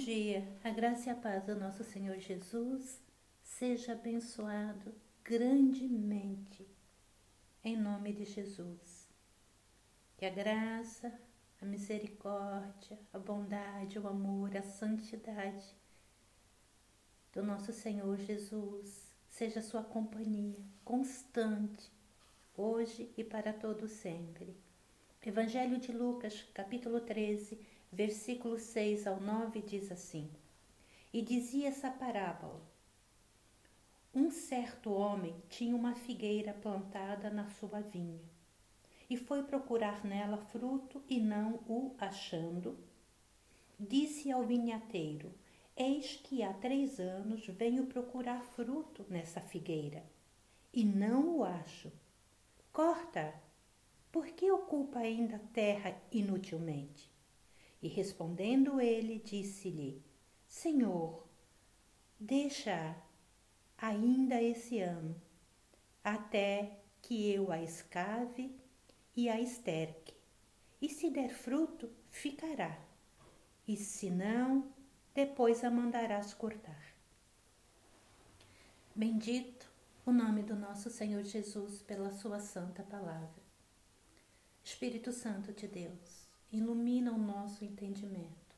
dia, a graça e a paz do nosso Senhor Jesus seja abençoado grandemente, em nome de Jesus. Que a graça, a misericórdia, a bondade, o amor, a santidade do nosso Senhor Jesus seja sua companhia constante, hoje e para todo sempre. Evangelho de Lucas, capítulo 13, versículo 6 ao 9 diz assim: E dizia essa parábola: Um certo homem tinha uma figueira plantada na sua vinha, e foi procurar nela fruto e não o achando, disse ao vinhateiro: Eis que há três anos venho procurar fruto nessa figueira, e não o acho. Corta! Por que ocupa ainda a terra inutilmente? E respondendo ele, disse-lhe: Senhor, deixa ainda esse ano, até que eu a escave e a esterque. E se der fruto, ficará. E se não, depois a mandarás cortar. Bendito o nome do nosso Senhor Jesus pela sua santa palavra. Espírito Santo de Deus, ilumina o nosso entendimento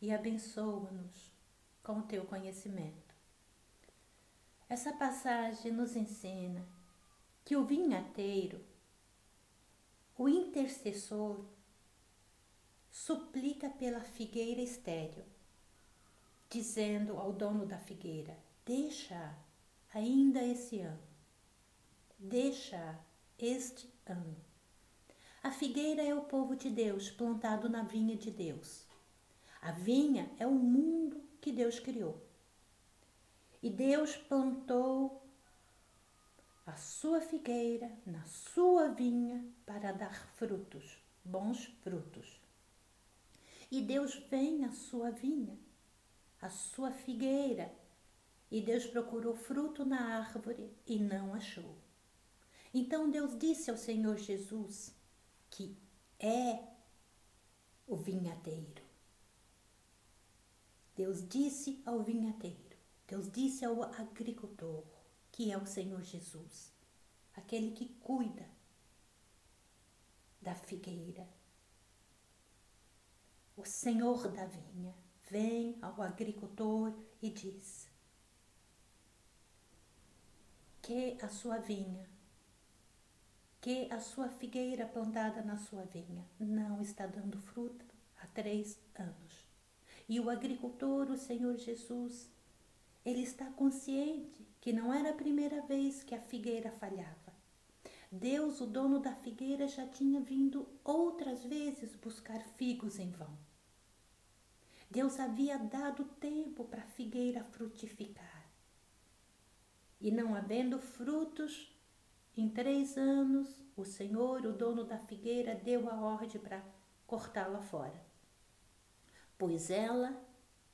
e abençoa-nos com o teu conhecimento. Essa passagem nos ensina que o vinhateiro, o intercessor, suplica pela figueira estéril, dizendo ao dono da figueira: Deixa ainda esse ano, deixa este ano. A figueira é o povo de Deus plantado na vinha de Deus. A vinha é o mundo que Deus criou. E Deus plantou a sua figueira na sua vinha para dar frutos, bons frutos. E Deus vem à sua vinha, à sua figueira, e Deus procurou fruto na árvore e não achou. Então Deus disse ao Senhor Jesus: que é o vinhateiro. Deus disse ao vinhateiro, Deus disse ao agricultor, que é o Senhor Jesus, aquele que cuida da figueira. O Senhor da vinha vem ao agricultor e diz que a sua vinha que a sua figueira plantada na sua vinha não está dando fruto há três anos. E o agricultor, o Senhor Jesus, ele está consciente que não era a primeira vez que a figueira falhava. Deus, o dono da figueira, já tinha vindo outras vezes buscar figos em vão. Deus havia dado tempo para a figueira frutificar. E não havendo frutos, em três anos, o senhor, o dono da figueira, deu a ordem para cortá-la fora, pois ela,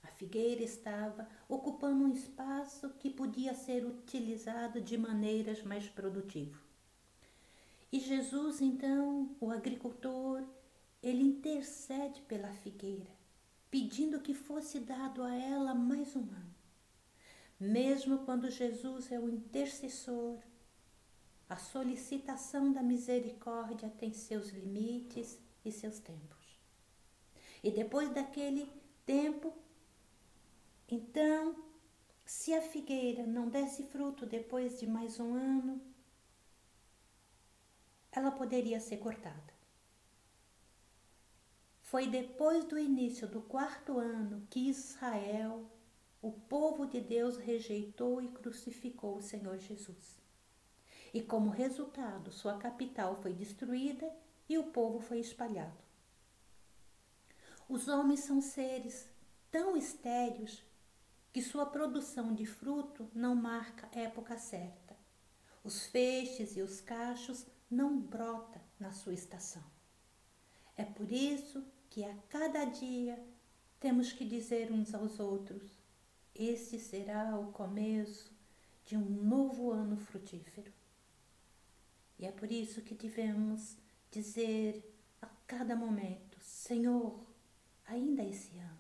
a figueira, estava ocupando um espaço que podia ser utilizado de maneiras mais produtivas. E Jesus, então, o agricultor, ele intercede pela figueira, pedindo que fosse dado a ela mais um ano. Mesmo quando Jesus é o intercessor, a solicitação da misericórdia tem seus limites e seus tempos. E depois daquele tempo, então, se a figueira não desse fruto depois de mais um ano, ela poderia ser cortada. Foi depois do início do quarto ano que Israel, o povo de Deus, rejeitou e crucificou o Senhor Jesus e, como resultado, sua capital foi destruída e o povo foi espalhado. Os homens são seres tão estéreos que sua produção de fruto não marca época certa. Os feixes e os cachos não brotam na sua estação. É por isso que a cada dia temos que dizer uns aos outros: este será o começo de um novo ano frutífero. E é por isso que devemos dizer a cada momento: Senhor, ainda esse ano,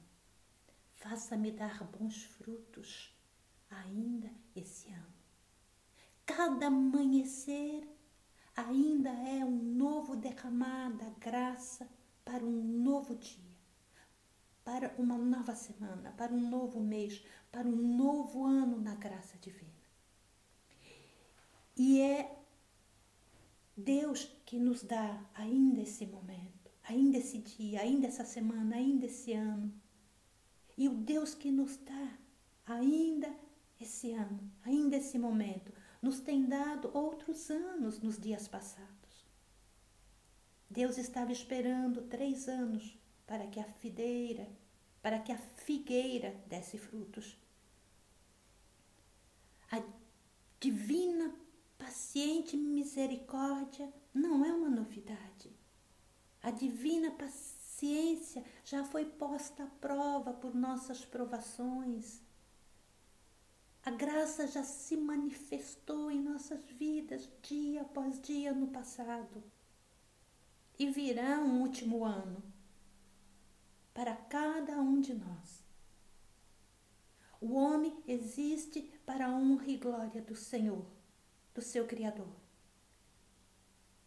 faça-me dar bons frutos ainda esse ano. Cada amanhecer ainda é um novo derramar da graça para um novo dia, para uma nova semana, para um novo mês, para um novo ano na graça divina. E é Deus que nos dá ainda esse momento, ainda esse dia, ainda essa semana, ainda esse ano. E o Deus que nos dá ainda esse ano, ainda esse momento, nos tem dado outros anos nos dias passados. Deus estava esperando três anos para que a fideira, para que a figueira desse frutos. A divina paciente misericórdia não é uma novidade. A divina paciência já foi posta à prova por nossas provações. A graça já se manifestou em nossas vidas dia após dia no passado. E virá um último ano para cada um de nós. O homem existe para a honra e glória do Senhor do seu Criador.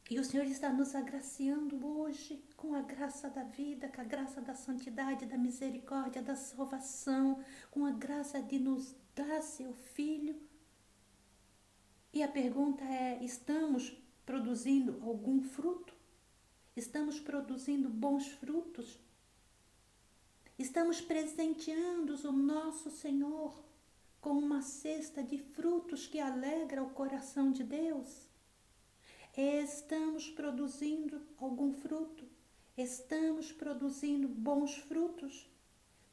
E o Senhor está nos agraciando hoje com a graça da vida, com a graça da santidade, da misericórdia, da salvação, com a graça de nos dar seu Filho. E a pergunta é: estamos produzindo algum fruto? Estamos produzindo bons frutos? Estamos presenteando o nosso Senhor com uma cesta de frutos que alegra o coração de Deus? Estamos produzindo algum fruto? Estamos produzindo bons frutos?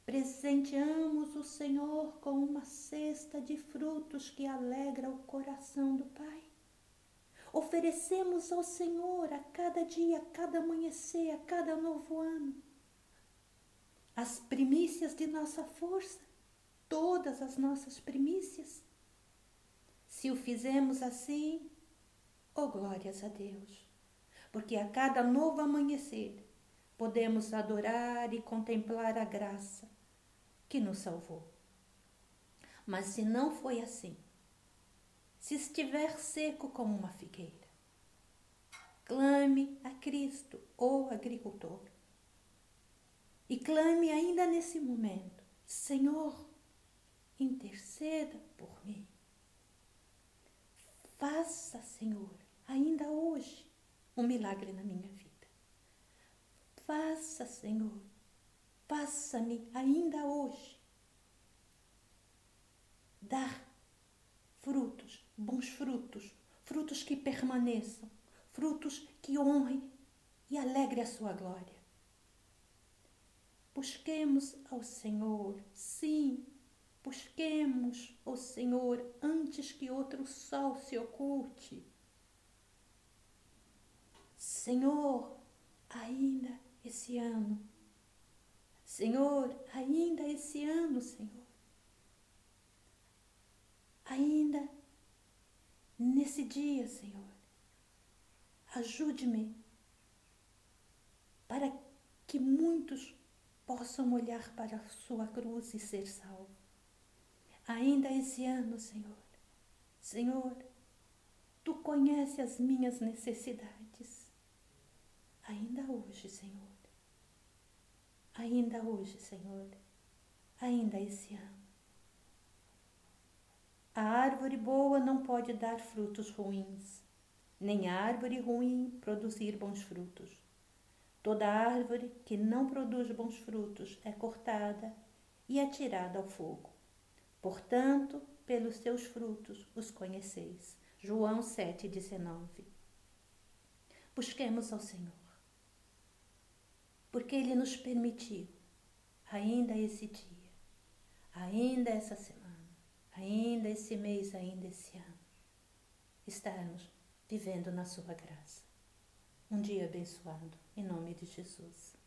Presenteamos o Senhor com uma cesta de frutos que alegra o coração do Pai? Oferecemos ao Senhor a cada dia, a cada amanhecer, a cada novo ano, as primícias de nossa força? Todas as nossas primícias. Se o fizemos assim, oh glórias a Deus, porque a cada novo amanhecer podemos adorar e contemplar a graça que nos salvou. Mas se não foi assim, se estiver seco como uma figueira, clame a Cristo, ou agricultor, e clame ainda nesse momento: Senhor, interceda por mim. Faça, Senhor, ainda hoje, um milagre na minha vida. Faça, Senhor, faça-me ainda hoje dar frutos, bons frutos, frutos que permaneçam, frutos que honrem e alegrem a sua glória. Busquemos ao Senhor, sim, Busquemos o Senhor antes que outro sol se oculte. Senhor, ainda esse ano. Senhor, ainda esse ano, Senhor. Ainda nesse dia, Senhor. Ajude-me para que muitos possam olhar para a sua cruz e ser salvos ainda esse ano, Senhor. Senhor, tu conheces as minhas necessidades. Ainda hoje, Senhor. Ainda hoje, Senhor. Ainda esse ano. A árvore boa não pode dar frutos ruins, nem a árvore ruim produzir bons frutos. Toda árvore que não produz bons frutos é cortada e atirada ao fogo. Portanto, pelos seus frutos os conheceis. João 7,19. Busquemos ao Senhor, porque Ele nos permitiu, ainda esse dia, ainda essa semana, ainda esse mês, ainda esse ano, estarmos vivendo na Sua graça. Um dia abençoado, em nome de Jesus.